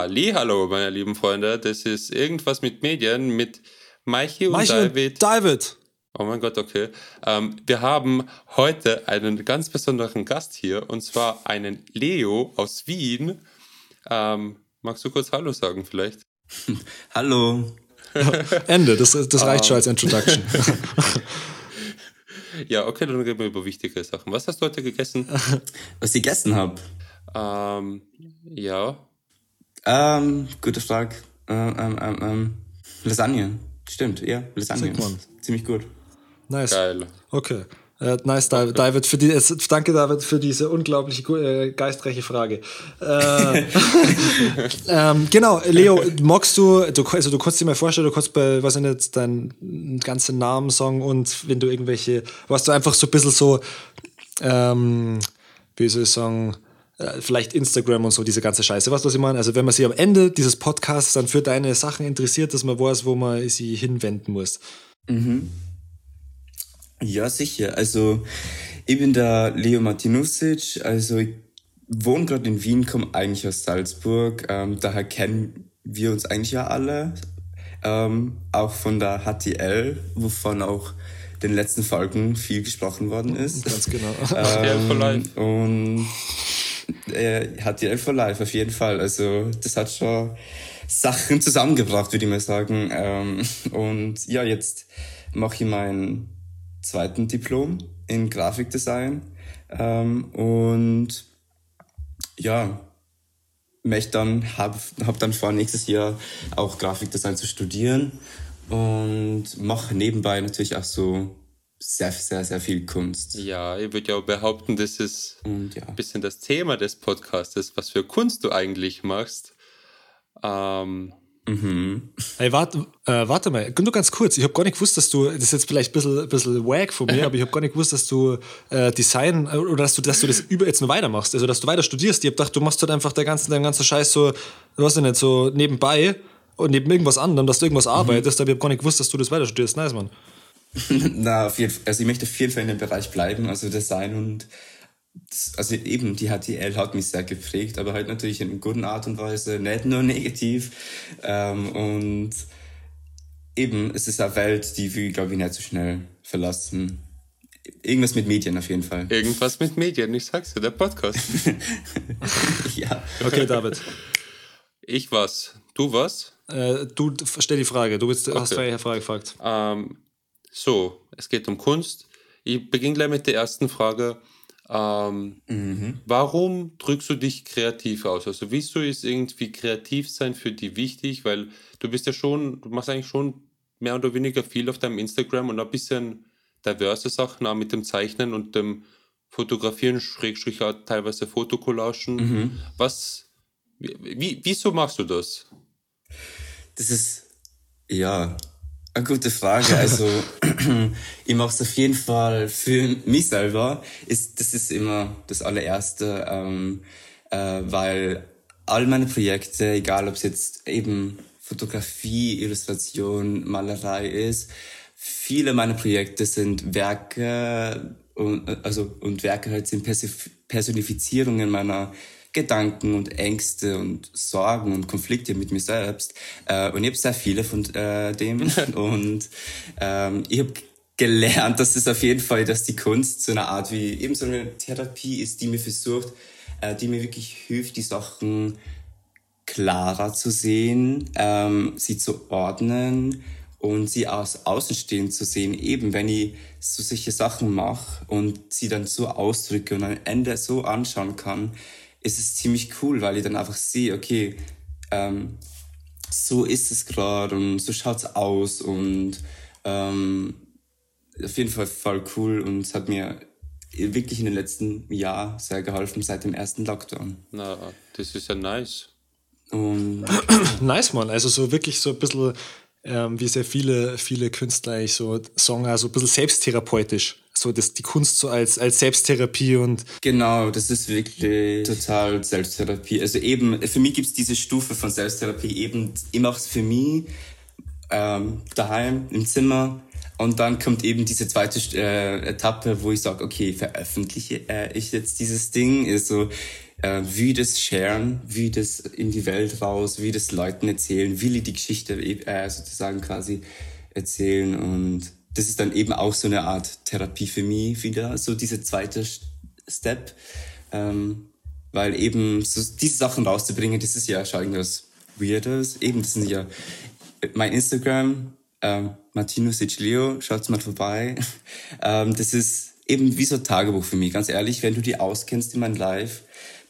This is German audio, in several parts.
Ali, hallo, meine lieben Freunde. Das ist irgendwas mit Medien mit Maichi und Maichi und David. David. Oh mein Gott, okay. Ähm, wir haben heute einen ganz besonderen Gast hier und zwar einen Leo aus Wien. Ähm, magst du kurz Hallo sagen vielleicht? Hallo. Ende, das, das reicht schon als Introduction. Ja, okay, dann reden wir über wichtige Sachen. Was hast du heute gegessen? Was ich gegessen habe? ähm, ja. Ähm, gute Frage. Ähm, ähm, ähm, ähm, Lasagne. Stimmt, ja, Lasagne. Ziemlich gut. Nice. Geil. Okay. Äh, nice, David. David für die, danke, David, für diese unglaublich äh, geistreiche Frage. Äh, ähm, genau, Leo, magst du, du, also du kannst dir mal vorstellen, du kannst bei, was ich nicht, deinen ganzen Namen sagen und wenn du irgendwelche, was du einfach so ein bisschen so, ähm, wie soll ich sagen, vielleicht Instagram und so, diese ganze Scheiße. Weißt du, was ich meine? Also, wenn man sich am Ende dieses Podcasts dann für deine Sachen interessiert, dass man weiß, wo man sie hinwenden muss. Ja, sicher. Also, ich bin der Leo Martinusic. Also, ich wohne gerade in Wien, komme eigentlich aus Salzburg. Ähm, daher kennen wir uns eigentlich ja alle. Ähm, auch von der HTL, wovon auch den letzten Folgen viel gesprochen worden ist. Ganz genau. For life. Und äh, HTL for Life auf jeden Fall. Also das hat schon Sachen zusammengebracht, würde ich mal sagen. Ähm, und ja, jetzt mache ich mein zweiten Diplom in Grafikdesign. Ähm, und ja, möchte dann, hab, hab dann vor, nächstes Jahr auch Grafikdesign zu studieren und mache nebenbei natürlich auch so sehr, sehr, sehr viel Kunst. Ja, ich würde ja auch behaupten, das ist Und ja. ein bisschen das Thema des Podcastes, was für Kunst du eigentlich machst. Ähm, Hey, warte, äh, warte mal, nur ganz kurz. Ich habe gar nicht gewusst, dass du, das ist jetzt vielleicht ein bisschen, ein bisschen wack von mir, aber ich habe gar nicht gewusst, dass du äh, Design äh, oder dass du, dass du das über jetzt noch weitermachst. Also, dass du weiter studierst. Ich habe gedacht, du machst halt einfach den ganzen, den ganzen Scheiß so, du hast ja nicht so nebenbei und neben irgendwas anderem, dass du irgendwas arbeitest, aber ich habe gar nicht gewusst, dass du das weiter studierst. Nice, Mann. Na, auf jeden Fall, also ich möchte auf jeden Fall in dem Bereich bleiben, also Design und das, also eben die HTL hat mich sehr geprägt, aber halt natürlich in einer guten Art und Weise, nicht nur negativ. Ähm, und eben, es ist eine Welt, die will, glaube ich, nicht so schnell verlassen. Irgendwas mit Medien auf jeden Fall. irgendwas mit Medien, ich sag's dir, der Podcast. ja. Okay, David. ich was, du was? Äh, du stell die Frage. Du bist, hast Okay. eine Frage gefragt. Ähm, so, es geht um Kunst. Ich beginne gleich mit der ersten Frage. Ähm, Warum drückst du dich kreativ aus? Also wieso ist irgendwie kreativ sein für dich wichtig? Weil du bist ja schon, du machst eigentlich schon mehr oder weniger viel auf deinem Instagram und ein bisschen diverse Sachen auch mit dem Zeichnen und dem Fotografieren, Schrägstrich auch teilweise Fotocollagen. Was, wie, wie, wieso machst du das? Das ist, ja, eine gute Frage. Also, ich mache es auf jeden Fall für mich selber. Ist, das ist immer das allererste, ähm, äh, weil all meine Projekte, egal ob es jetzt eben Fotografie, Illustration, Malerei ist, viele meiner Projekte sind Werke und, also, und Werke halt sind Personifizierungen meiner Gedanken und Ängste und Sorgen und Konflikte mit mir selbst. Äh, und ich habe sehr viele von äh, dem. und ähm, ich habe gelernt, dass es auf jeden Fall, dass die Kunst so eine Art wie eben so eine Therapie ist, die mir versucht, äh, die mir wirklich hilft, die Sachen klarer zu sehen, ähm, sie zu ordnen und sie aus Außenstehend zu sehen, eben wenn ich so solche Sachen mache und sie dann so ausdrücke und am Ende so anschauen kann, ist es ziemlich cool, weil ich dann einfach sehe, okay, ähm, so ist es gerade und so schaut's aus und ähm, auf jeden Fall voll cool und es hat mir wirklich in den letzten Jahr sehr geholfen seit dem ersten Lockdown. Na, das ist ja nice. Und Nice, Mann. Also so wirklich so ein bisschen, ähm, wie sehr viele, viele Künstler eigentlich so sagen, also ein bisschen selbsttherapeutisch. So das, die Kunst so als, als Selbsttherapie und Genau, das ist wirklich total Selbsttherapie. Also eben, für mich gibt's diese Stufe von Selbsttherapie eben, ich mach's für mich ähm, daheim im Zimmer und dann kommt eben diese zweite äh, Etappe, wo ich sage, okay, veröffentliche äh, ich jetzt dieses Ding? Also äh, wie das sharen, wie das in die Welt raus, wie das Leuten erzählen, wie die Geschichte äh, sozusagen quasi erzählen und das ist dann eben auch so eine Art Therapie für mich wieder, so dieser zweite Step, ähm, weil eben so diese Sachen rauszubringen, das ist ja schon irgendwas Weirdes, eben das sind ja mein Instagram, ähm, Martino Sicilio, schaut's mal vorbei, ähm, das ist eben wie so ein Tagebuch für mich, ganz ehrlich, wenn du die auskennst in meinem Live,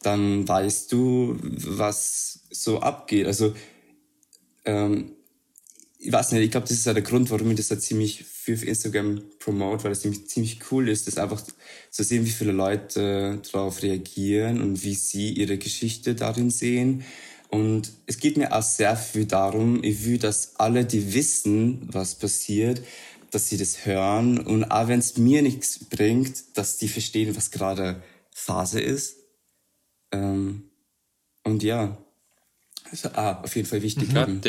dann weißt du, was so abgeht. Also, ähm, ich weiß nicht, ich glaube, das ist ja der Grund, warum ich das ja ziemlich viel auf Instagram promote, weil es nämlich ziemlich cool ist, das einfach zu sehen, wie viele Leute darauf reagieren und wie sie ihre Geschichte darin sehen. Und es geht mir auch sehr viel darum, ich will, dass alle, die wissen, was passiert, dass sie das hören und auch wenn es mir nichts bringt, dass die verstehen, was gerade Phase ist ähm, und ja, ist ah, auf jeden Fall wichtig. Mhm.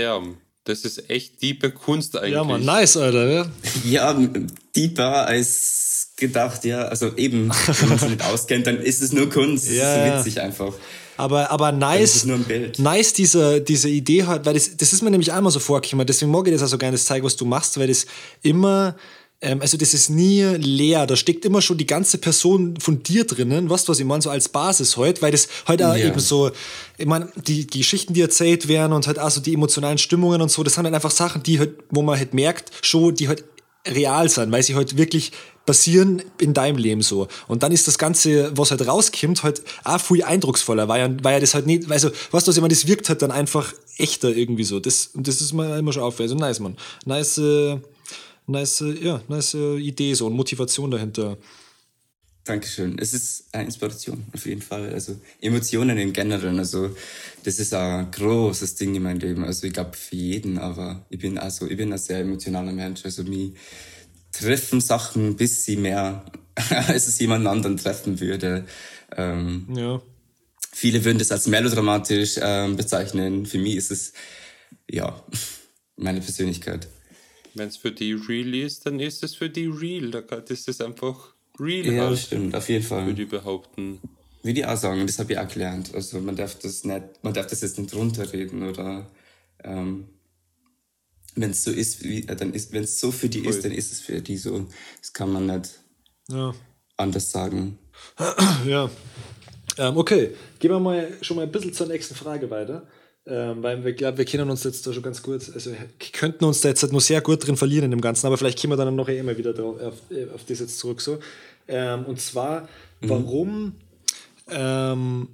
Das ist echt diepe Kunst eigentlich. Ja, man, nice, Alter. Ja, ja deeper als gedacht, ja. Also eben, wenn man sich nicht auskennt, dann ist es nur Kunst. Das ja, ist so witzig einfach. Aber, aber nice, nice diese, diese Idee halt, weil das, das ist mir nämlich einmal so vorgekommen. Deswegen mag ich das auch so gerne, das zeigen, was du machst, weil das immer also das ist nie leer. Da steckt immer schon die ganze Person von dir drinnen, weißt du, was ich meine, so als Basis heute, weil das heute halt ja. eben so, ich meine, die, die Geschichten, die erzählt werden und halt auch so die emotionalen Stimmungen und so, das sind halt einfach Sachen, die halt, wo man halt merkt, schon, die halt real sind, weil sie halt wirklich passieren in deinem Leben so. Und dann ist das Ganze, was halt rauskommt, halt auch viel eindrucksvoller, weil ja, weil ja das halt nicht, also, weißt du, was ich meine, das wirkt halt dann einfach echter irgendwie so. Das, das ist mir immer schon auf. Also nice, man. Nice, äh, nice, ja, nice Idee so und Motivation dahinter. Dankeschön. Es ist eine Inspiration, auf jeden Fall. Also Emotionen im Generellen, also das ist ein großes Ding in meinem Leben. Also ich glaube für jeden, aber ich bin also ich bin ein sehr emotionaler Mensch. Also mich treffen Sachen, bis sie mehr, als es jemand anderen treffen würde. Ähm, ja. Viele würden das als melodramatisch ähm, bezeichnen. Für mich ist es ja meine Persönlichkeit. Wenn es für die real ist, dann ist es für die real. Da ist es einfach real. Ja, halt, stimmt, auf jeden Fall. Würde ich behaupten. Wie die auch sagen, das habe ich auch gelernt. Also man darf das nicht, man darf das jetzt nicht runterreden oder ähm, wenn es so ist, wie, äh, dann ist, wenn es so für die Voll. ist, dann ist es für die so. Das kann man nicht ja. anders sagen. Ja. Ähm, okay, gehen wir mal schon mal ein bisschen zur nächsten Frage weiter. Ähm, weil wir glaube, wir kennen uns jetzt da schon ganz gut, also könnten uns da jetzt halt nur sehr gut drin verlieren in dem Ganzen, aber vielleicht kommen wir dann noch eh immer wieder drauf, auf, auf das jetzt zurück so. Ähm, und zwar, mhm. warum mhm. ähm,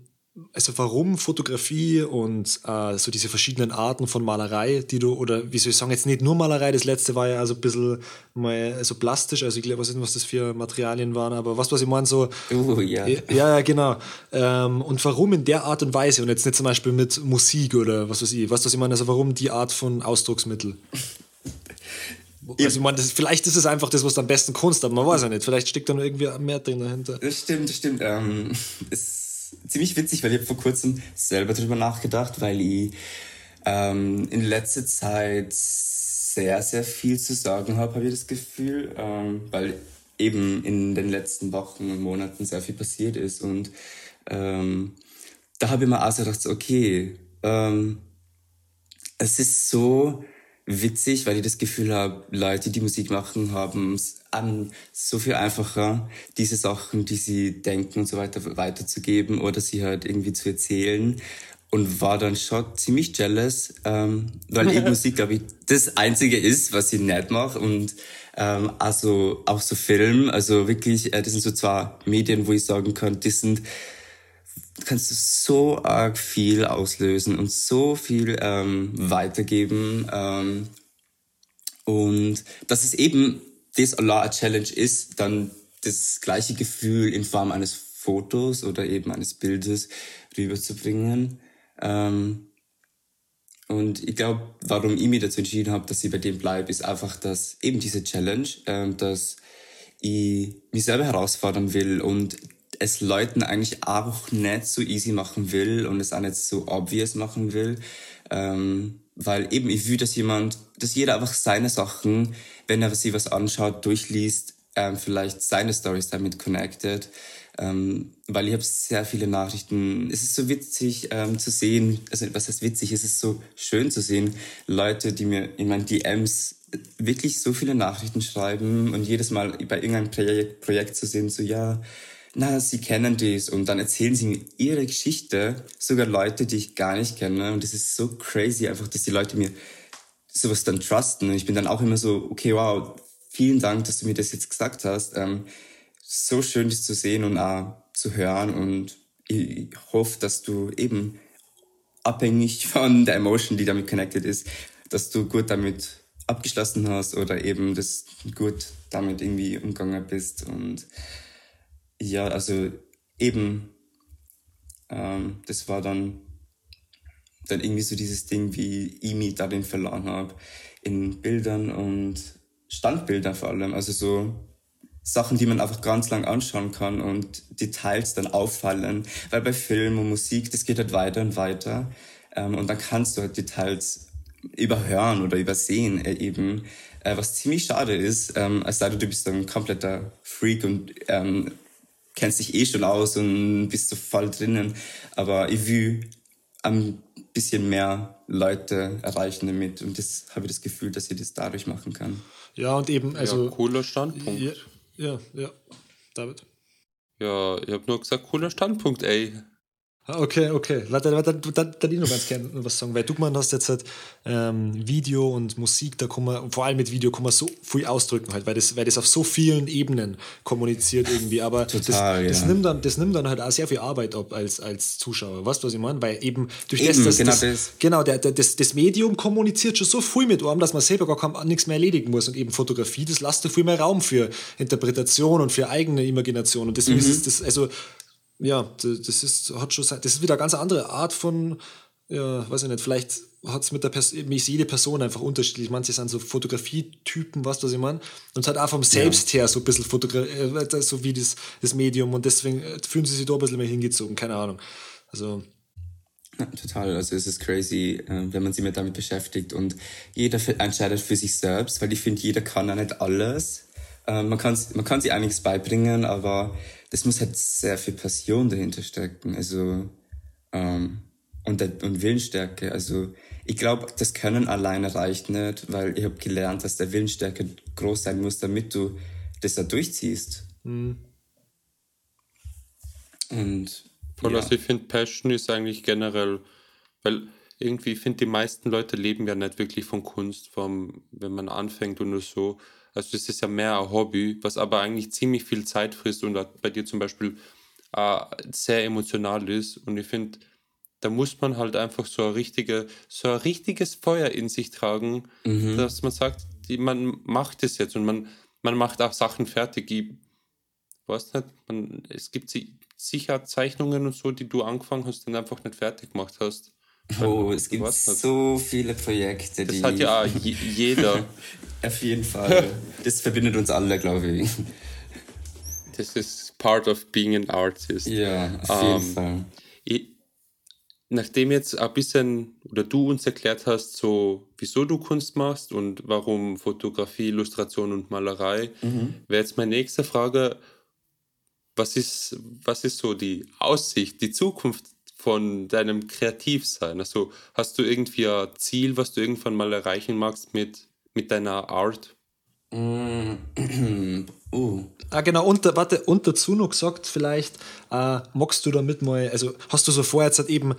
also warum Fotografie und äh, so diese verschiedenen Arten von Malerei, die du, oder wie soll ich sagen, jetzt nicht nur Malerei, das letzte war ja also ein bisschen mal so also plastisch, also ich glaube, was was das für Materialien waren, aber was, was ich meine, so. Uh, ja. ja. Ja, genau. Ähm, und warum in der Art und Weise und jetzt nicht zum Beispiel mit Musik oder was weiß ich, was, was ich meine, also warum die Art von Ausdrucksmittel? Also, meine, das, vielleicht ist es einfach das, was am besten Kunst hat, man weiß ja nicht. Vielleicht steckt da noch irgendwie mehr drin dahinter. Das stimmt, das stimmt. Ähm, es ziemlich witzig, weil ich habe vor kurzem selber darüber nachgedacht, weil ich ähm, in letzter Zeit sehr, sehr viel zu sagen habe, habe ich das Gefühl, ähm, weil eben in den letzten Wochen und Monaten sehr viel passiert ist. Und ähm, da habe ich mir auch gedacht, okay, ähm, es ist so witzig, weil ich das Gefühl habe, Leute, die Musik machen, haben es an so viel einfacher, diese Sachen, die sie denken und so weiter weiterzugeben oder sie halt irgendwie zu erzählen. Und war dann schon ziemlich jealous, ähm, weil eben Musik, glaube ich, das Einzige ist, was ich nicht mache. Und ähm, also auch so Film, also wirklich, äh, das sind so zwei Medien, wo ich sagen kann, die sind kannst du so arg viel auslösen und so viel ähm, weitergeben. Ähm, und dass es eben das Allah a Challenge ist, dann das gleiche Gefühl in Form eines Fotos oder eben eines Bildes rüberzubringen. Ähm, und ich glaube, warum ich mich dazu entschieden habe, dass ich bei dem bleibe, ist einfach, dass eben diese Challenge, ähm, dass ich mich selber herausfordern will und es Leuten eigentlich auch nicht so easy machen will und es auch nicht so obvious machen will. Ähm, weil eben ich will, dass jemand, dass jeder einfach seine Sachen, wenn er sich was anschaut, durchliest, ähm, vielleicht seine Stories damit connected. ähm, weil ich habe sehr viele Nachrichten. Es ist so witzig ähm, zu sehen, also was heißt witzig, es ist so schön zu sehen, Leute, die mir in meinen DMs wirklich so viele Nachrichten schreiben und jedes Mal bei irgendeinem Projekt, Projekt zu sehen, so ja, na, sie kennen dies. Und dann erzählen sie mir ihre Geschichte, sogar Leute, die ich gar nicht kenne. Und das ist so crazy einfach, dass die Leute mir sowas dann trusten. Und ich bin dann auch immer so, okay, wow, vielen Dank, dass du mir das jetzt gesagt hast. Ähm, so schön, das zu sehen und auch zu hören. Und ich hoffe, dass du eben abhängig von der Emotion, die damit connected ist, dass du gut damit abgeschlossen hast oder eben das gut damit irgendwie umgegangen bist. Und ja, also eben, ähm, das war dann, dann irgendwie so dieses Ding, wie ich mich darin verloren habe, in Bildern und Standbildern vor allem. Also so Sachen, die man einfach ganz lang anschauen kann und Details dann auffallen. Weil bei Film und Musik, das geht halt weiter und weiter. Ähm, und dann kannst du halt Details überhören oder übersehen äh, eben, äh, was ziemlich schade ist, ähm, als sei du, du bist ein kompletter Freak und ähm, kennst dich eh schon aus und bist so voll drinnen. Aber ich will ein bisschen mehr Leute erreichen damit und das habe ich das Gefühl, dass ich das dadurch machen kann. Ja, und eben, also. Ja, cooler Standpunkt. Ja, ja, ja. David. Ja, ich habe nur gesagt, cooler Standpunkt, ey. Ah, okay, okay. Warte, warte, dann, dann ich noch ganz gerne was sagen, weil du gemeint hast jetzt halt ähm, Video und Musik, da kann man, vor allem mit Video kann man so viel ausdrücken halt, weil das, weil das auf so vielen Ebenen kommuniziert irgendwie. Aber Total, das, das, nimmt dann, das nimmt dann halt auch sehr viel Arbeit ab als, als Zuschauer. Weißt du, was ich meine? Weil eben durch eben, das, das, genau, das, genau der, der, das, das Medium kommuniziert schon so viel mit einem, dass man selber gar nichts mehr erledigen muss. Und eben Fotografie, das lasst du viel mehr Raum für Interpretation und für eigene Imagination. Und deswegen mhm. ist das, also ja, das ist, hat schon, das ist wieder eine ganz andere Art von, ja, weiß ich nicht, vielleicht hat es mit der Person, ist jede Person einfach unterschiedlich. Manche sind so Fotografietypen, weißt du, was ich meine? Und es hat auch vom Selbst ja. her so ein bisschen Fotogra äh, so wie das, das Medium und deswegen äh, fühlen sie sich da ein bisschen mehr hingezogen, keine Ahnung. Also. Ja, total. Also es ist crazy, äh, wenn man sich mit damit beschäftigt und jeder entscheidet für sich selbst, weil ich finde, jeder kann ja nicht alles. Man kann, man kann sich einiges beibringen, aber das muss halt sehr viel Passion dahinter stecken. Also ähm, und, und Willensstärke. Also ich glaube, das Können alleine reicht nicht, weil ich habe gelernt, dass der Willensstärke groß sein muss, damit du das da durchziehst. Mhm. Und Voll, ja. also ich finde, Passion ist eigentlich generell, weil irgendwie, ich finde, die meisten Leute leben ja nicht wirklich von Kunst, vom, wenn man anfängt und nur so. Also das ist ja mehr ein Hobby, was aber eigentlich ziemlich viel Zeit frisst und bei dir zum Beispiel äh, sehr emotional ist. Und ich finde, da muss man halt einfach so ein, richtige, so ein richtiges Feuer in sich tragen, mhm. dass man sagt, die, man macht es jetzt und man, man macht auch Sachen fertig. Ich weiß nicht, man, es gibt sicher Zeichnungen und so, die du angefangen hast und einfach nicht fertig gemacht hast. Oh, es gibt so viele Projekte. Das die hat ja jeder. Auf jeden Fall. Das verbindet uns alle, glaube ich. Das ist part of being an artist. Ja, auf jeden ähm, Fall. Ich, nachdem jetzt ein bisschen oder du uns erklärt hast, so wieso du Kunst machst und warum Fotografie, Illustration und Malerei, mhm. wäre jetzt meine nächste Frage: Was ist, was ist so die Aussicht, die Zukunft von deinem Kreativsein? Also hast du irgendwie ein Ziel, was du irgendwann mal erreichen magst mit, mit deiner Art? Mm, uh. Ah, genau, und warte, und dazu noch gesagt, vielleicht äh, magst du damit mal, also hast du so vor, jetzt halt eben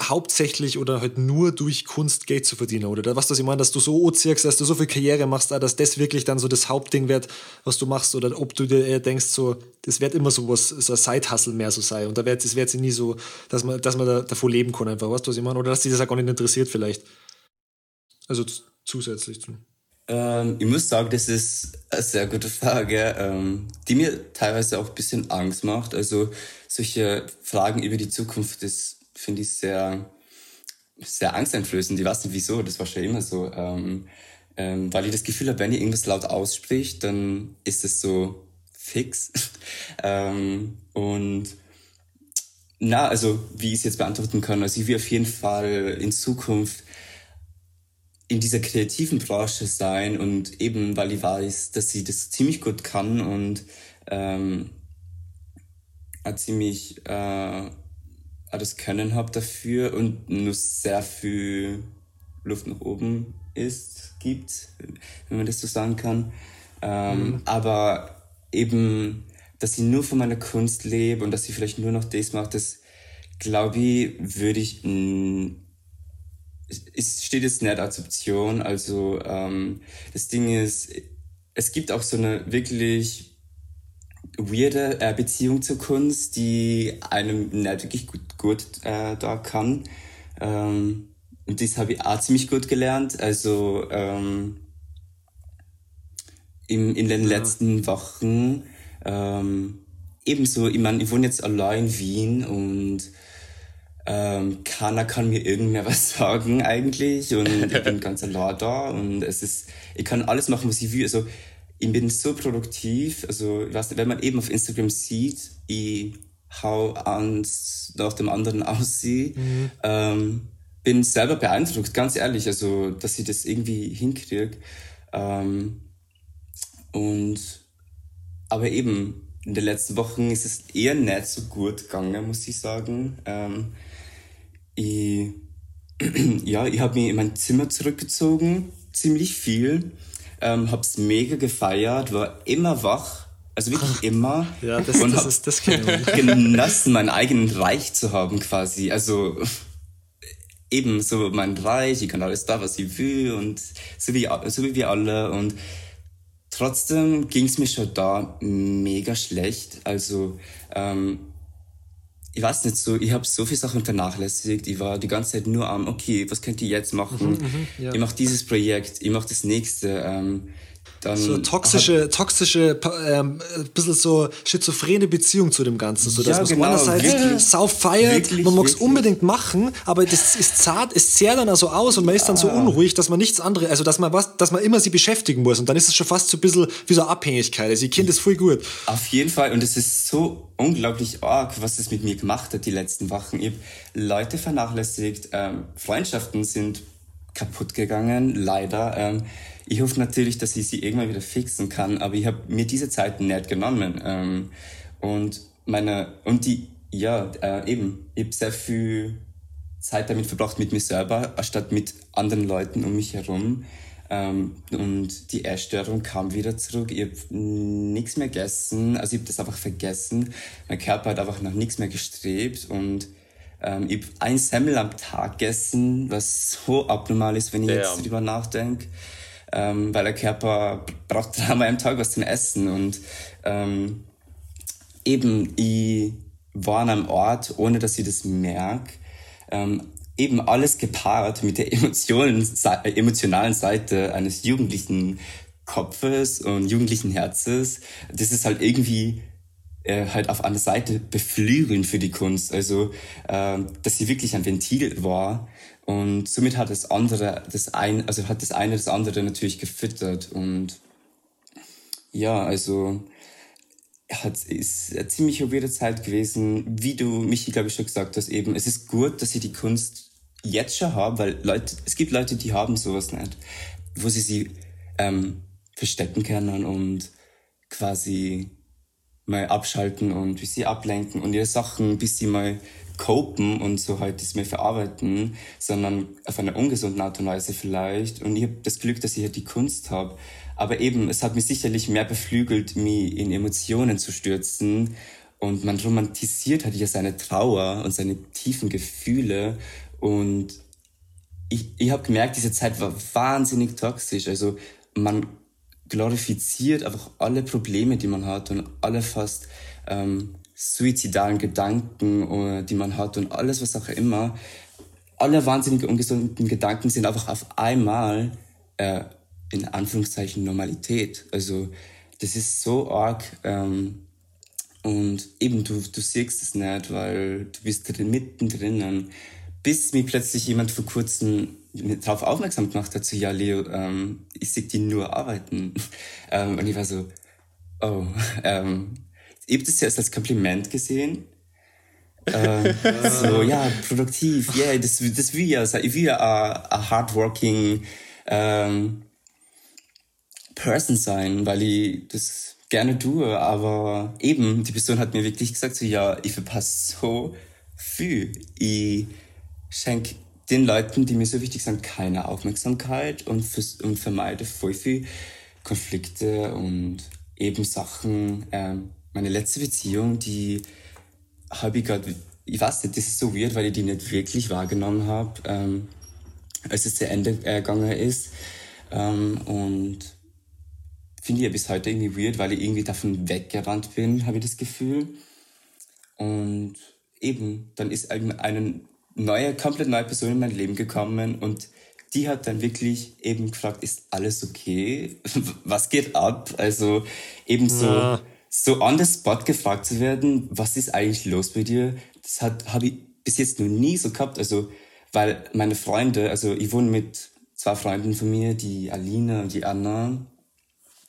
hauptsächlich oder halt nur durch Kunst Geld zu verdienen, oder was das ich meine, dass du so anziehst, dass du so viel Karriere machst, dass das wirklich dann so das Hauptding wird, was du machst, oder ob du dir denkst, so, das wird immer so was, so ein Side-Hustle mehr so sein, und da wird, das wird nie so, dass man, dass man da, davon leben kann einfach, weißt du, was ich meine, oder dass dich das auch gar nicht interessiert vielleicht. Also zusätzlich zu. Ähm, ich muss sagen, das ist eine sehr gute Frage, ähm, die mir teilweise auch ein bisschen Angst macht. Also solche Fragen über die Zukunft, das finde ich sehr, sehr angsteinflößend. Ich weiß nicht wieso, das war schon immer so. Ähm, ähm, weil ich das Gefühl habe, wenn ihr irgendwas laut ausspricht, dann ist es so fix. ähm, und na, also wie ich es jetzt beantworten kann, also ich will auf jeden Fall in Zukunft in dieser kreativen Branche sein und eben weil ich weiß, dass sie das ziemlich gut kann und ähm, ziemlich äh, das Können habe dafür und nur sehr viel Luft nach oben ist, gibt, wenn man das so sagen kann. Ähm, mhm. Aber eben, dass ich nur von meiner Kunst lebe und dass ich vielleicht nur noch das mache, das glaube ich, würde ich, es steht jetzt nicht als Option. Also ähm, das Ding ist, es gibt auch so eine wirklich weirde äh, Beziehung zur Kunst, die einem nicht wirklich gut, gut äh, da kann. Ähm, und das habe ich auch ziemlich gut gelernt. Also ähm, in, in den ja. letzten Wochen ähm, ebenso, ich meine, ich wohne jetzt allein in Wien und ähm, keiner kann mir irgendwer was sagen eigentlich und ich bin ganz allein da und es ist, ich kann alles machen, was ich will. Also ich bin so produktiv, also ich weiß nicht, wenn man eben auf Instagram sieht, ich hau eins nach dem anderen aussehe, mhm. ähm, bin selber beeindruckt, ganz ehrlich, also dass ich das irgendwie hinkriege. Ähm, und aber eben in den letzten Wochen ist es eher nicht so gut gegangen, muss ich sagen. Ähm, ich, ja, ich habe mich in mein Zimmer zurückgezogen, ziemlich viel, ähm, habe es mega gefeiert, war immer wach, also wirklich immer. ja, das, und das ist das genossen, mein eigenes Reich zu haben quasi. Also eben so mein Reich, ich kann alles da, was ich will und so wie, so wie wir alle und trotzdem ging es mir schon da mega schlecht. Also ähm, ich weiß nicht so, ich habe so viele Sachen vernachlässigt. Ich war die ganze Zeit nur am, okay, was könnt ihr jetzt machen? Mhm, mhm ja. Ich mache dieses Projekt, ich mache das nächste. Ähm, dann so toxische, toxische, ähm, ein bisschen so schizophrene Beziehung zu dem Ganzen. So, dass ja, man genau, einerseits wirklich, sau feiert, wirklich, man mag es unbedingt machen, aber das ist zart, es zehrt dann also aus und man ist dann ah. so unruhig, dass man nichts anderes, also dass man was, dass man immer sie beschäftigen muss und dann ist es schon fast so ein bisschen wie so eine Abhängigkeit. Also ich kenne das voll gut. Auf jeden Fall und es ist so unglaublich arg, was es mit mir gemacht hat die letzten Wochen. Ich habe Leute vernachlässigt, ähm, Freundschaften sind kaputt gegangen, leider. Ähm, ich hoffe natürlich, dass ich sie irgendwann wieder fixen kann, aber ich habe mir diese Zeit nicht genommen. Ähm, und meine, und die, ja, äh, eben, ich habe sehr viel Zeit damit verbracht mit mir selber, anstatt mit anderen Leuten um mich herum. Ähm, und die Essstörung kam wieder zurück. Ich habe nichts mehr gegessen, also ich habe das einfach vergessen. Mein Körper hat einfach nach nichts mehr gestrebt und ähm, ich habe ein Semmel am Tag gegessen, was so abnormal ist, wenn ich ja. jetzt drüber nachdenke ähm, weil der Körper braucht dreimal am Tag was zum Essen und ähm, eben ich war an einem Ort, ohne dass ich das merke, ähm, eben alles gepaart mit der Emotionen, emotionalen Seite eines jugendlichen Kopfes und jugendlichen Herzens. Das ist halt irgendwie äh, halt auf einer Seite beflügeln für die Kunst. Also, äh, dass sie wirklich ein Ventil war, und somit hat das andere, das ein, also hat das eine das andere natürlich gefüttert. Und ja, also hat, ist eine ziemlich weirde Zeit gewesen. Wie du, Michi, glaube ich, schon gesagt hast, eben, es ist gut, dass ich die Kunst jetzt schon habe, weil Leute, es gibt Leute, die haben sowas nicht, wo sie sie ähm, verstecken können und quasi mal abschalten und wie sie ablenken und ihre Sachen, bis sie mal copen und so halt das mehr verarbeiten, sondern auf einer ungesunden Art und Weise vielleicht. Und ich habe das Glück, dass ich halt die Kunst habe. Aber eben, es hat mich sicherlich mehr beflügelt, mich in Emotionen zu stürzen. Und man romantisiert halt ja seine Trauer und seine tiefen Gefühle. Und ich, ich habe gemerkt, diese Zeit war wahnsinnig toxisch. Also man glorifiziert einfach alle Probleme, die man hat und alle fast ähm, suizidalen Gedanken, die man hat und alles, was auch immer. Alle wahnsinnig ungesunden Gedanken sind einfach auf einmal äh, in Anführungszeichen Normalität. Also das ist so arg. Ähm, und eben, du, du siehst es nicht, weil du bist drin, mittendrin. Bis mir plötzlich jemand vor kurzem darauf aufmerksam gemacht hat, so, ja, Leo, ähm, ich sehe die nur arbeiten. ähm, und ich war so, oh, ähm, ich habe das erst als Kompliment gesehen. äh, so, ja, produktiv, yeah, das, das ich will ja a, hardworking ähm, Person sein, weil ich das gerne du, aber eben, die Person hat mir wirklich gesagt, so, ja, ich verpasse so viel. Ich schenke den Leuten, die mir so wichtig sind, keine Aufmerksamkeit und, und vermeide voll viel Konflikte und eben Sachen. Ähm, meine letzte Beziehung, die habe ich gerade, ich weiß nicht, das ist so weird, weil ich die nicht wirklich wahrgenommen habe, ähm, als es zu Ende äh, gegangen ist. Ähm, und finde ich ja bis heute irgendwie weird, weil ich irgendwie davon weggerannt bin, habe ich das Gefühl. Und eben, dann ist eine neue, komplett neue Person in mein Leben gekommen und die hat dann wirklich eben gefragt, ist alles okay? Was geht ab? Also eben so, ja. So on the spot gefragt zu werden, was ist eigentlich los bei dir? Das habe ich bis jetzt noch nie so gehabt. Also, weil meine Freunde, also ich wohne mit zwei Freunden von mir, die Alina und die Anna,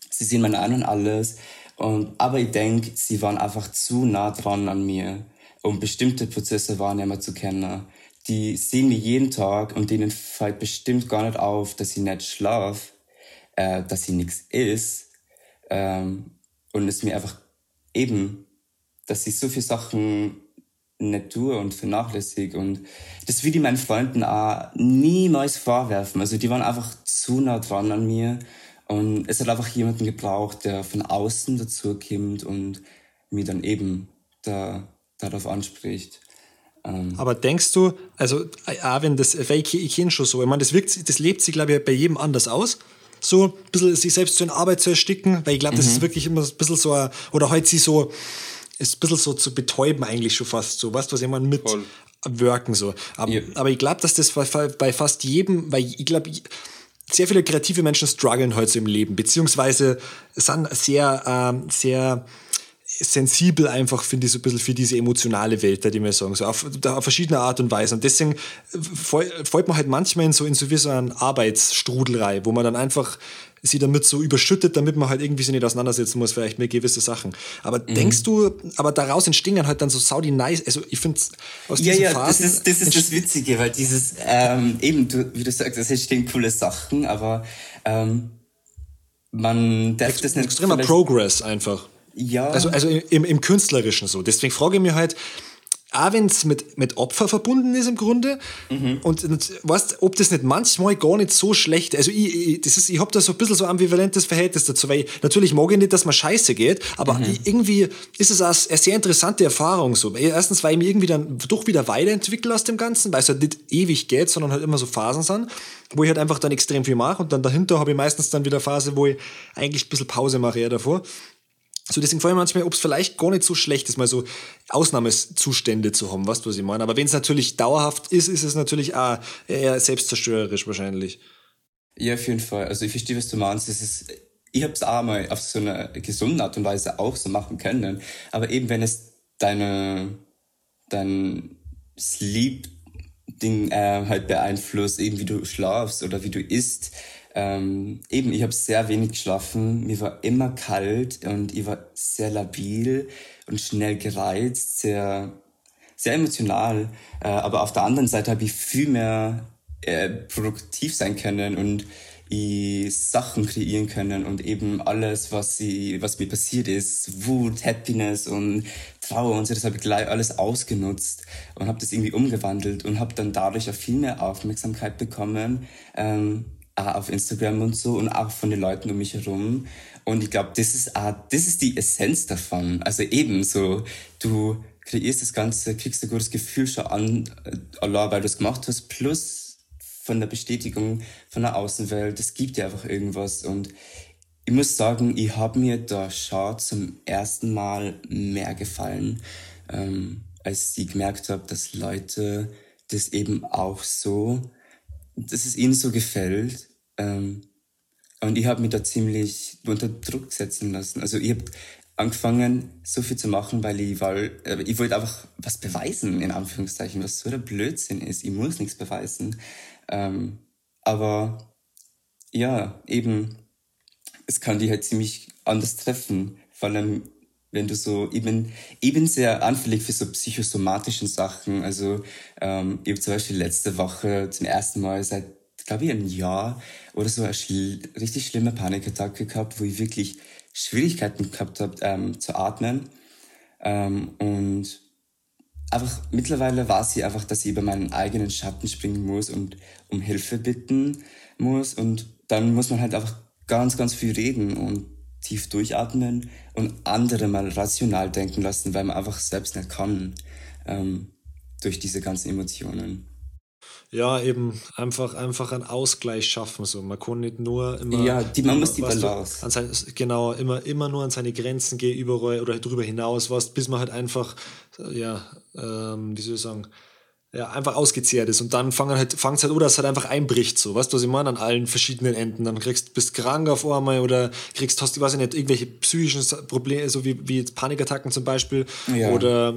sie sehen meine an und alles. Und, aber ich denke, sie waren einfach zu nah dran an mir, um bestimmte Prozesse wahrnehmen zu können. Die sehen mich jeden Tag und denen fällt bestimmt gar nicht auf, dass ich nicht schlaf, äh, dass sie nichts ist. Ähm, und es mir einfach eben, dass ich so viele Sachen nicht tue und vernachlässige. Und das will ich meinen Freunden auch niemals vorwerfen. Also die waren einfach zu nah dran an mir und es hat einfach jemanden gebraucht, der von außen dazu kommt und mir dann eben da, darauf anspricht. Ähm Aber denkst du, also auch wenn das, weil ich, ich kenne schon so, ich meine, das, wirkt, das lebt sich, glaube ich, bei jedem anders aus. So ein bisschen sich selbst so in Arbeit zu ersticken, weil ich glaube, das mhm. ist wirklich immer ein bisschen so, oder heute sie so, ist ein bisschen so zu betäuben eigentlich schon fast so, weißt du, was meine, mit Voll. Wirken so. Aber, ja. aber ich glaube, dass das bei, bei fast jedem, weil ich glaube, sehr viele kreative Menschen strugglen heute so im Leben, beziehungsweise sind sehr, ähm, sehr sensibel einfach, finde ich, so ein bisschen für diese emotionale Welt, da die mir sagen, so auf, auf verschiedene Art und Weise. Und deswegen folgt man halt manchmal in so, in so wie so einen Arbeitsstrudelrei, wo man dann einfach sie damit so überschüttet, damit man halt irgendwie sich nicht auseinandersetzen muss, vielleicht mit gewisse Sachen. Aber mhm. denkst du, aber daraus entstehen halt dann so saudi nice, also ich finde aus Ja, ja, Phasen das ist, das ist das Witzige, weil dieses, ähm, eben, du, wie du sagst, es entstehen coole Sachen, aber ähm, man darf Ex das nicht... Extremer Progress einfach. Ja. Also, also im, im Künstlerischen so. Deswegen frage ich mich halt, auch wenn es mit, mit Opfer verbunden ist im Grunde. Mhm. Und, und weißt, ob das nicht manchmal gar nicht so schlecht Also ich, ich, das ist, ich habe da so ein bisschen so ein ambivalentes Verhältnis dazu, weil ich, natürlich mag ich nicht, dass man scheiße geht, aber mhm. irgendwie ist es auch eine sehr interessante Erfahrung so. Erstens, weil ich mich irgendwie dann doch wieder weiterentwickle aus dem Ganzen, weil es halt nicht ewig geht, sondern halt immer so Phasen sind, wo ich halt einfach dann extrem viel mache und dann dahinter habe ich meistens dann wieder Phase, wo ich eigentlich ein bisschen Pause mache eher davor. So, deswegen frage ich manchmal, ob es vielleicht gar nicht so schlecht ist, mal so Ausnahmezustände zu haben, weißt du, was ich meine? Aber wenn es natürlich dauerhaft ist, ist es natürlich auch eher selbstzerstörerisch wahrscheinlich. Ja, auf jeden Fall. Also ich verstehe, was du meinst. Es ist, ich habe es auch mal auf so eine gesunde Art und Weise auch so machen können. Aber eben, wenn es deine, dein Sleep-Ding äh, halt beeinflusst, eben wie du schlafst oder wie du isst, ähm, eben, ich habe sehr wenig geschlafen, mir war immer kalt und ich war sehr labil und schnell gereizt, sehr, sehr emotional. Äh, aber auf der anderen Seite habe ich viel mehr äh, produktiv sein können und ich Sachen kreieren können und eben alles, was, ich, was mir passiert ist, Wut, Happiness und Trauer und so, das habe ich gleich alles ausgenutzt und habe das irgendwie umgewandelt und habe dann dadurch auch viel mehr Aufmerksamkeit bekommen. Ähm, auch auf Instagram und so und auch von den Leuten um mich herum. Und ich glaube, das ist auch, das ist die Essenz davon. Also eben so, du kreierst das Ganze, kriegst ein gutes Gefühl schon an, äh, Allah, weil du es gemacht hast, plus von der Bestätigung von der Außenwelt. Es gibt dir einfach irgendwas. Und ich muss sagen, ich habe mir da Schau zum ersten Mal mehr gefallen, ähm, als ich gemerkt habe, dass Leute das eben auch so, dass es ihnen so gefällt ähm, und ich habe mich da ziemlich unter Druck setzen lassen. Also ich habe angefangen, so viel zu machen, weil ich, äh, ich wollte einfach was beweisen, in Anführungszeichen, was so der Blödsinn ist. Ich muss nichts beweisen. Ähm, aber ja, eben, es kann dich halt ziemlich anders treffen. Vor allem, wenn du so, ich bin sehr anfällig für so psychosomatischen Sachen. Also ähm, ich habe zum Beispiel letzte Woche zum ersten Mal seit glaube ich, ein Jahr oder so eine schl richtig schlimme Panikattacke gehabt, wo ich wirklich Schwierigkeiten gehabt habe ähm, zu atmen. Ähm, und einfach mittlerweile weiß ich einfach, dass ich über meinen eigenen Schatten springen muss und um Hilfe bitten muss. Und dann muss man halt einfach ganz, ganz viel reden und tief durchatmen und andere mal rational denken lassen, weil man einfach selbst nicht kann ähm, durch diese ganzen Emotionen. Ja, eben einfach, einfach einen Ausgleich schaffen. So. Man kann nicht nur immer. Ja, die, man muss die Balance. Du, an sein, genau, immer, immer nur an seine Grenzen gehen, überall oder darüber hinaus, was, bis man halt einfach, ja, ähm, wie soll ich sagen, ja, einfach ausgezehrt ist und dann fangen halt, fangt's halt, oder es halt einfach einbricht, so, weißt du, was ich meine, an allen verschiedenen Enden. Dann kriegst, bist krank auf einmal oder kriegst, hast du, weiß ich nicht, irgendwelche psychischen Probleme, so wie, wie Panikattacken zum Beispiel. Ja. Oder,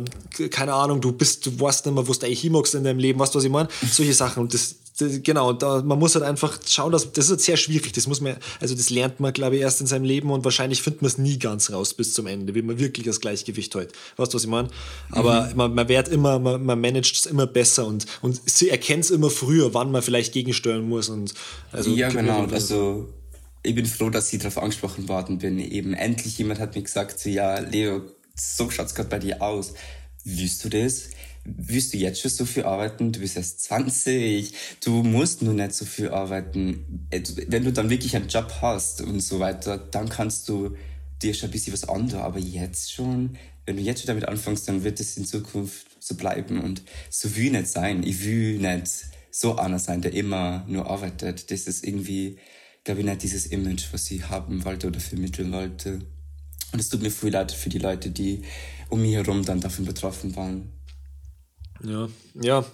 keine Ahnung, du bist, du weißt nicht mehr, wo du eigentlich hinmachst in deinem Leben, weißt du, was ich meine? Solche Sachen. Und das, genau, da, man muss halt einfach schauen, dass, das ist halt sehr schwierig. Das muss man, also das lernt man, glaube ich, erst in seinem Leben und wahrscheinlich findet man es nie ganz raus bis zum Ende, wie man wirklich das Gleichgewicht hält. Weißt du, was ich meine? Aber mhm. man, man wird immer, man, man managt es immer besser und, und sie erkennt es immer früher, wann man vielleicht gegensteuern muss und, also. Ja, genau, also, ich bin froh, dass ich darauf angesprochen worden bin. Eben endlich jemand hat mir gesagt, so, ja, Leo, so schaut's gerade bei dir aus. Willst du das? Willst du jetzt schon so viel arbeiten? Du bist erst 20, du musst nur nicht so viel arbeiten. Äh, wenn du dann wirklich einen Job hast und so weiter, dann kannst du dir schon ein bisschen was anderes. Aber jetzt schon, wenn du jetzt schon damit anfängst, dann wird es in Zukunft so bleiben. Und so will ich nicht sein. Ich will nicht so einer sein, der immer nur arbeitet. Das ist irgendwie, glaube ich, nicht dieses Image, was ich haben wollte oder vermitteln wollte. Und es tut mir viel leid für die Leute, die um mich herum dann davon betroffen waren. Ja, ja.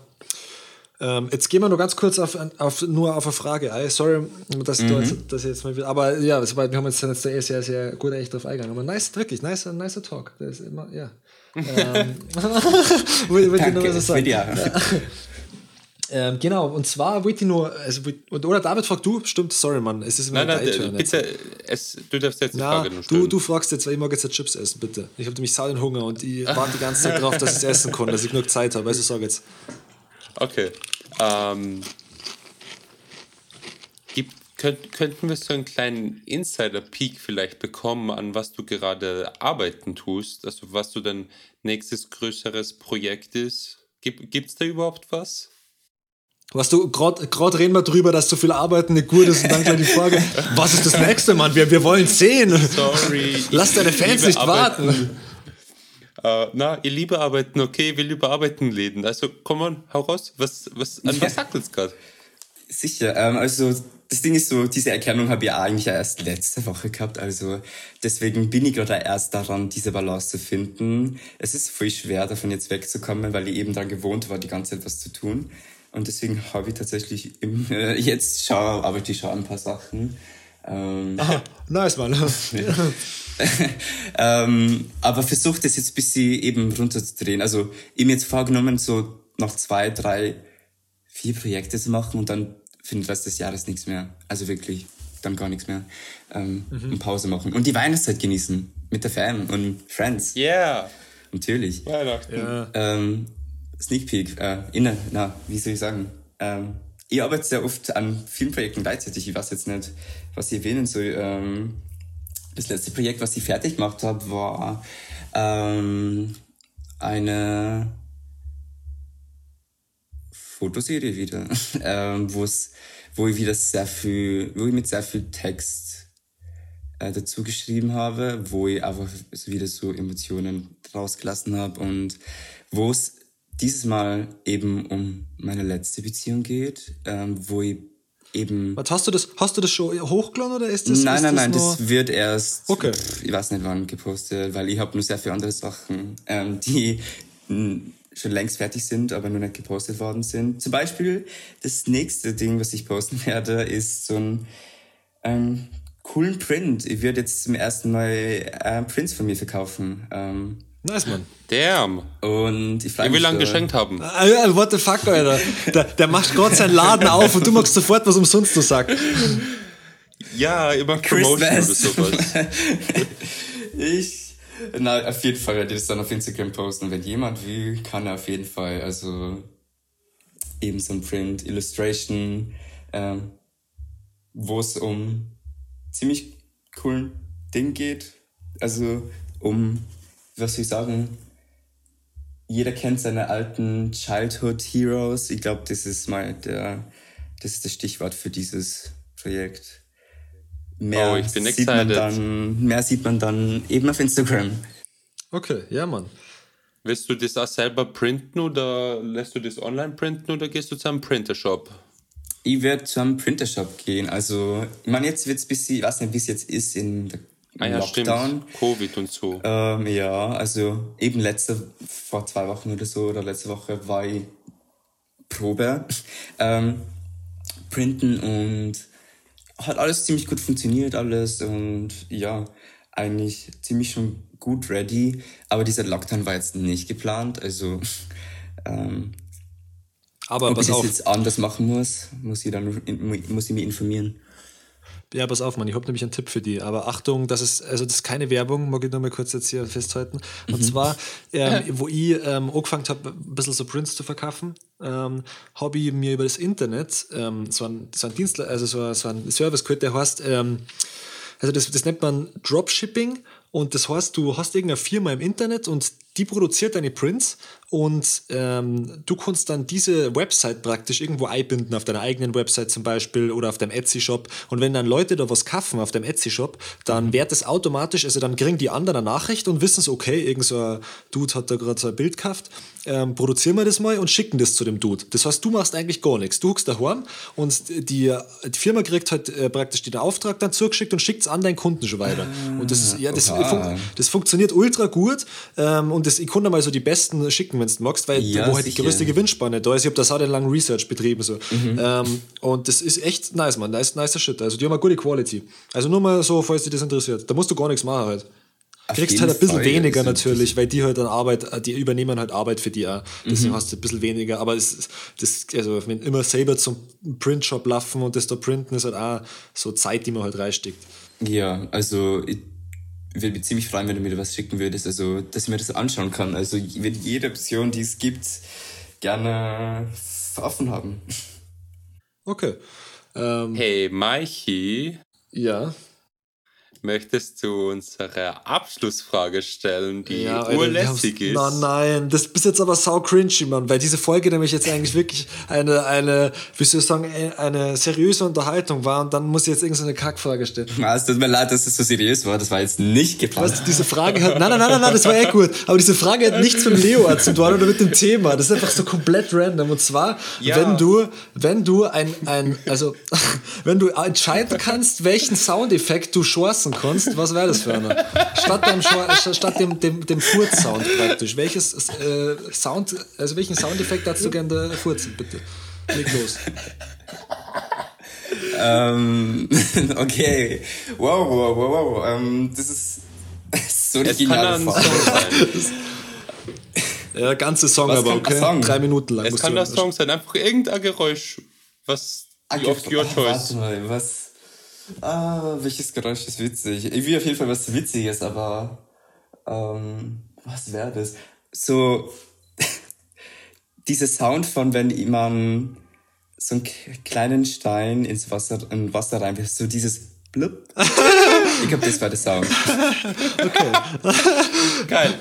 Ähm, jetzt gehen wir nur ganz kurz auf, auf, nur auf eine Frage ein. Sorry, dass mhm. du das jetzt mal wieder. Aber ja, wir haben jetzt, jetzt sehr, sehr, sehr gut echt drauf eingegangen. Aber nice, wirklich, nice, nicer Talk. Das ist immer, ja. ähm, Danke, nur was sagen. Ja. Ähm, genau, und zwar wollte ich nur, also, oder David fragt du, stimmt, sorry Mann, es ist immer nein, nein, bitte, es, du darfst jetzt die Na, Frage nur stellen. Du, du fragst jetzt, weil ich mag jetzt Chips essen, bitte. Ich habe nämlich sau den Hunger und ich warte die ganze Zeit darauf, dass ich es essen kann, dass ich genug Zeit habe, also sag jetzt. Okay, ähm, gibt, könnt, könnten wir so einen kleinen Insider-Peak vielleicht bekommen, an was du gerade arbeiten tust, also was du dein nächstes größeres Projekt ist? Gibt es da überhaupt was? Was du, gerade reden wir drüber, dass so viel Arbeiten nicht gut ist und dann gleich die Frage, was ist das nächste, Mann? Wir, wir wollen sehen. Sorry. Lass deine Fans nicht warten. Uh, na, ihr liebe Arbeiten, okay, will überarbeiten Läden. Also, komm on, hau raus. Was, was, an was sagt uns gerade? Sicher, ähm, also das Ding ist so, diese Erkennung habe ich eigentlich erst letzte Woche gehabt. Also deswegen bin ich gerade erst daran, diese Balance zu finden. Es ist voll schwer, davon jetzt wegzukommen, weil ich eben daran gewohnt war, die ganze Zeit was zu tun. Und deswegen habe ich tatsächlich im, äh, jetzt schau, arbeite ich schon ein paar Sachen. Ähm, Aha, nice, Mann. ähm, aber versuche das jetzt ein bisschen eben runterzudrehen. Also, ich mir jetzt vorgenommen, so noch zwei, drei, vier Projekte zu machen und dann für den Rest des Jahres nichts mehr. Also wirklich, dann gar nichts mehr. Ähm, mhm. Und Pause machen. Und die Weihnachtszeit genießen. Mit der Fam und Friends. Yeah. Natürlich. Weihnachten. Ja. Ähm, Sneak Peek, äh, inne, na, wie soll ich sagen? Ähm, ich arbeite sehr oft an vielen Projekten gleichzeitig. Ich weiß jetzt nicht, was ich erwähnen soll. Ähm, das letzte Projekt, was ich fertig gemacht habe, war ähm, eine Fotoserie wieder, ähm, wo es, wo ich wieder sehr viel, wo ich mit sehr viel Text äh, dazu geschrieben habe, wo ich einfach wieder so Emotionen rausgelassen habe und wo es dieses Mal eben um meine letzte Beziehung geht, ähm, wo ich eben. Was hast du das? Hast du das schon hochgeladen oder ist das? Nein, ist nein, das nein, das wird erst. Okay. Ich weiß nicht wann gepostet, weil ich habe nur sehr viele andere Sachen, ähm, die schon längst fertig sind, aber nur nicht gepostet worden sind. Zum Beispiel das nächste Ding, was ich posten werde, ist so ein ähm, coolen Print. Ich werde jetzt zum ersten Mal äh, Prints von mir verkaufen. Ähm, Nice, Mann. Damn. Und ich frage mich. Wie lange geschenkt haben? Uh, what the fuck, Alter. Der, der macht gerade seinen Laden auf und du machst sofort was umsonst zu sagen. Ja, immer Promotion oder sowas. ich. Na, auf jeden Fall werde ich das dann auf Instagram posten. Wenn jemand will, kann er auf jeden Fall. Also eben so ein Print, Illustration, ähm, wo es um ziemlich coolen Ding geht also um, was soll ich sagen, jeder kennt seine alten Childhood Heroes. Ich glaube, das ist mal der, das ist das Stichwort für dieses Projekt. Mehr Oh, ich bin sieht man excited. dann, mehr sieht man dann eben auf Instagram. Okay, ja, Mann. Willst du das auch selber printen oder lässt du das online printen oder gehst du zu einem Printershop? Ich werde zu einem Printershop gehen. Also, ich meine, jetzt wird's bis, ich weiß nicht, wie es jetzt ist in der Ah ja, Lockdown. stimmt. Covid und so. Ähm, ja, also eben letzte, vor zwei Wochen oder so, oder letzte Woche war ich Probe ähm, printen und hat alles ziemlich gut funktioniert, alles und ja, eigentlich ziemlich schon gut ready, aber dieser Lockdown war jetzt nicht geplant, also ähm, Aber ob pass ich das auf, jetzt anders machen muss, muss ich dann muss ich mich informieren. Ja, pass auf, Mann, ich habe nämlich einen Tipp für die. Aber Achtung, das ist, also das ist keine Werbung, mag ich nur mal kurz jetzt hier festhalten. Und zwar, ähm, wo ich ähm, angefangen habe, ein bisschen so Prints zu verkaufen, ähm, habe ich mir über das Internet ähm, so ein, so ein Dienst, also so, ein- so ein Service gehört, der heißt, ähm, also das, das nennt man Dropshipping und das heißt, du hast irgendeine Firma im Internet und die produziert deine Prints und ähm, du kannst dann diese Website praktisch irgendwo einbinden, auf deiner eigenen Website zum Beispiel oder auf deinem Etsy-Shop. Und wenn dann Leute da was kaufen auf deinem Etsy-Shop, dann wird das automatisch, also dann kriegen die anderen eine Nachricht und wissen so, okay, irgend so ein Dude hat da gerade so ein Bild gekauft, ähm, produzieren wir das mal und schicken das zu dem Dude. Das heißt, du machst eigentlich gar nichts. Du huckst daheim und die, die Firma kriegt halt äh, praktisch den Auftrag dann zugeschickt und schickt es an deinen Kunden schon weiter. Und das, ja, das, fun das funktioniert ultra gut ähm, und das, ich konnte mal so die besten schicken, wenn du magst, weil Ja, wo halt die größte Gewinnspanne da ist. Ich habe das auch lang Research betrieben. So. Mhm. Ähm, und das ist echt nice, man. Nice, nicer Shit. Also die haben eine gute Quality. Also nur mal so, falls dich das interessiert. Da musst du gar nichts machen halt. Auf Kriegst halt ein bisschen Fall. weniger natürlich, weil die halt dann Arbeit, äh, die übernehmen halt Arbeit für die auch. Mhm. Deswegen hast du ein bisschen weniger. Aber es, ist- das, also wenn immer selber zum Printshop laufen und das da printen, ist halt auch so Zeit, die man halt reinsteckt. Ja, also ich würde mich ziemlich freuen, wenn du mir da was schicken würdest, also dass ich mir das anschauen kann. Also ich würde jede Option, die es gibt, gerne offen haben. Okay. Ähm, Hey, Maichi, Ja. Möchtest du unsere Abschlussfrage stellen, die Ja, Alter, urlässig ist? Na, nein, das ist jetzt aber sau cringy, Mann, weil diese Folge nämlich jetzt eigentlich wirklich eine, eine, wie soll ich sagen, eine seriöse Unterhaltung war und dann muss ich jetzt irgendeine Kackfrage stellen. Ah, Es tut mir leid, dass es so seriös war, das war jetzt nicht geplant. Weißt du, diese Frage hat, nein, nein, nein, nein, nein, das war echt gut, aber diese Frage hat nichts mit Leo zu tun oder mit dem Thema, das ist einfach so komplett random und zwar, Ja. wenn du, wenn du ein, ein, also, wenn du entscheiden kannst, welchen Soundeffekt du chancen kannst, was wäre das für einer? Statt dem, Schwa- statt dem, dem, dem Furz-Sound praktisch, welches äh, Sound, also welchen Soundeffekt hast du gerne der Furzen, bitte? Leg los. ähm, okay. Wow, wow, wow, wow. Ähm, das ist so eine Es kann geniale ein Frage. Song sein. Ja, ganze Song Was aber, okay? Song? Drei Minuten lang. Es kann der Song sein, einfach irgendein Geräusch, was Ah, of your ah, choice. Warte mal, was. Ah, welches Geräusch ist witzig? Ich will auf jeden Fall was Witziges, aber. Ähm, was wäre das? So. dieser Sound von, wenn man so einen kleinen Stein ins Wasser, in Wasser reinwirft, so dieses Blub. ich glaube, das war der Sound. Geil,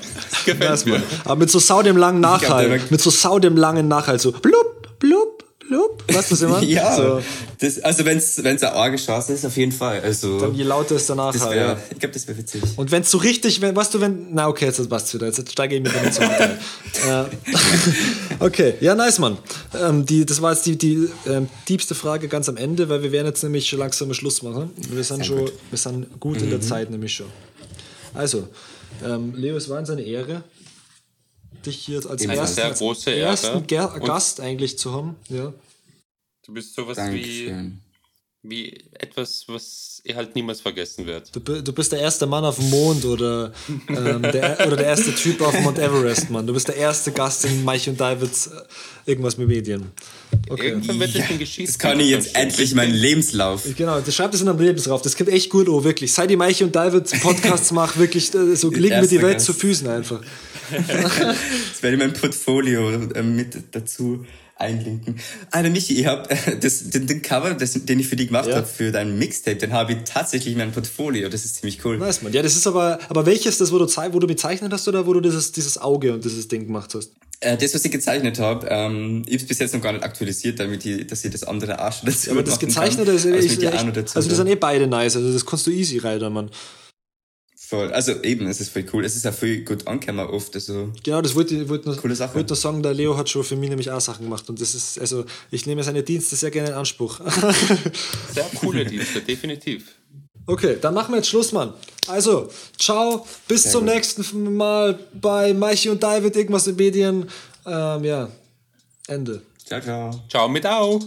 gefällt Das mir. Aber mit so sau dem langen Nachhall. war- Mit so sau dem langen Nachhall. So blub, blub. Weißt du, was meine? Ja, So, das, also wenn's wenn's eine arge Chance ist, auf jeden Fall. Also, dann je lauter ist der das Nachhall. wär, ja. ich glaube, das wäre witzig. Und wenn es so richtig, wenn, weißt du, wenn, na okay, jetzt passt wieder, jetzt steige ich mit dem zu äh, Okay, ja, nice, Mann. Ähm, die, das war jetzt die, die ähm, diebste Frage ganz am Ende, weil wir werden jetzt nämlich schon langsam Schluss machen. Wir sind schon, gut. wir sind gut in der Zeit nämlich schon. Also, ähm, Leo, es war uns eine Ehre, dich hier als ersten, Sehr als große ersten Ger Und- Gast eigentlich zu haben. Ja. Du bist sowas wie, Dankeschön. wie etwas, was er halt niemals vergessen wird. Du, du bist der erste Mann auf dem Mond oder, ähm, der, oder der erste Typ auf Mount Everest, Mann. Du bist der erste Gast in Mike und Davids äh, irgendwas mit Medien. Okay. Irgendwann wird das ein Geschichte. Das kann ich jetzt endlich meinen Lebenslauf. Genau, das schreibt es in einem Lebenslauf. Das kommt echt gut, oh, wirklich. Seit ich Mike und David Podcasts mache, wirklich, äh, so liegen mir die Welt Gast. zu Füßen einfach. Das werde ich mein Portfolio äh, mit dazu einlinken. Alter, Michi, ich hab das, den, den Cover, das, den ich für dich gemacht ja. habe, für dein Mixtape, den habe ich tatsächlich in meinem Portfolio. Das ist ziemlich cool. Nice, man. Ja, das ist aber, aber welches das, wo du, wo du bezeichnet hast oder wo du dieses, dieses Auge und dieses Ding gemacht hast? Äh, das, was ich gezeichnet habe, ähm, ich habe es bis jetzt noch gar nicht aktualisiert, damit ich, dass ich das andere Arsch dazu ja, Aber das Gezeichnete ist, also, ist echt, also die sind eh beide nice, also das kannst du easy reiten, Mann. Voll. Also eben, es ist voll cool. Es ist auch voll gut angekommen oft. Also genau, das wollte ich wollte noch, coole Sache. wollte noch sagen, der Leo hat schon für mich nämlich auch Sachen gemacht. Und das ist, also ich nehme seine Dienste sehr gerne in Anspruch. Sehr coole Dienste, definitiv. Okay, dann machen wir jetzt Schluss, Mann. Also, ciao, bis sehr zum gut. nächsten Mal bei Maichi und David, irgendwas in Medien. Ähm, ja, Ende. Ciao, ciao. Ciao mit Au.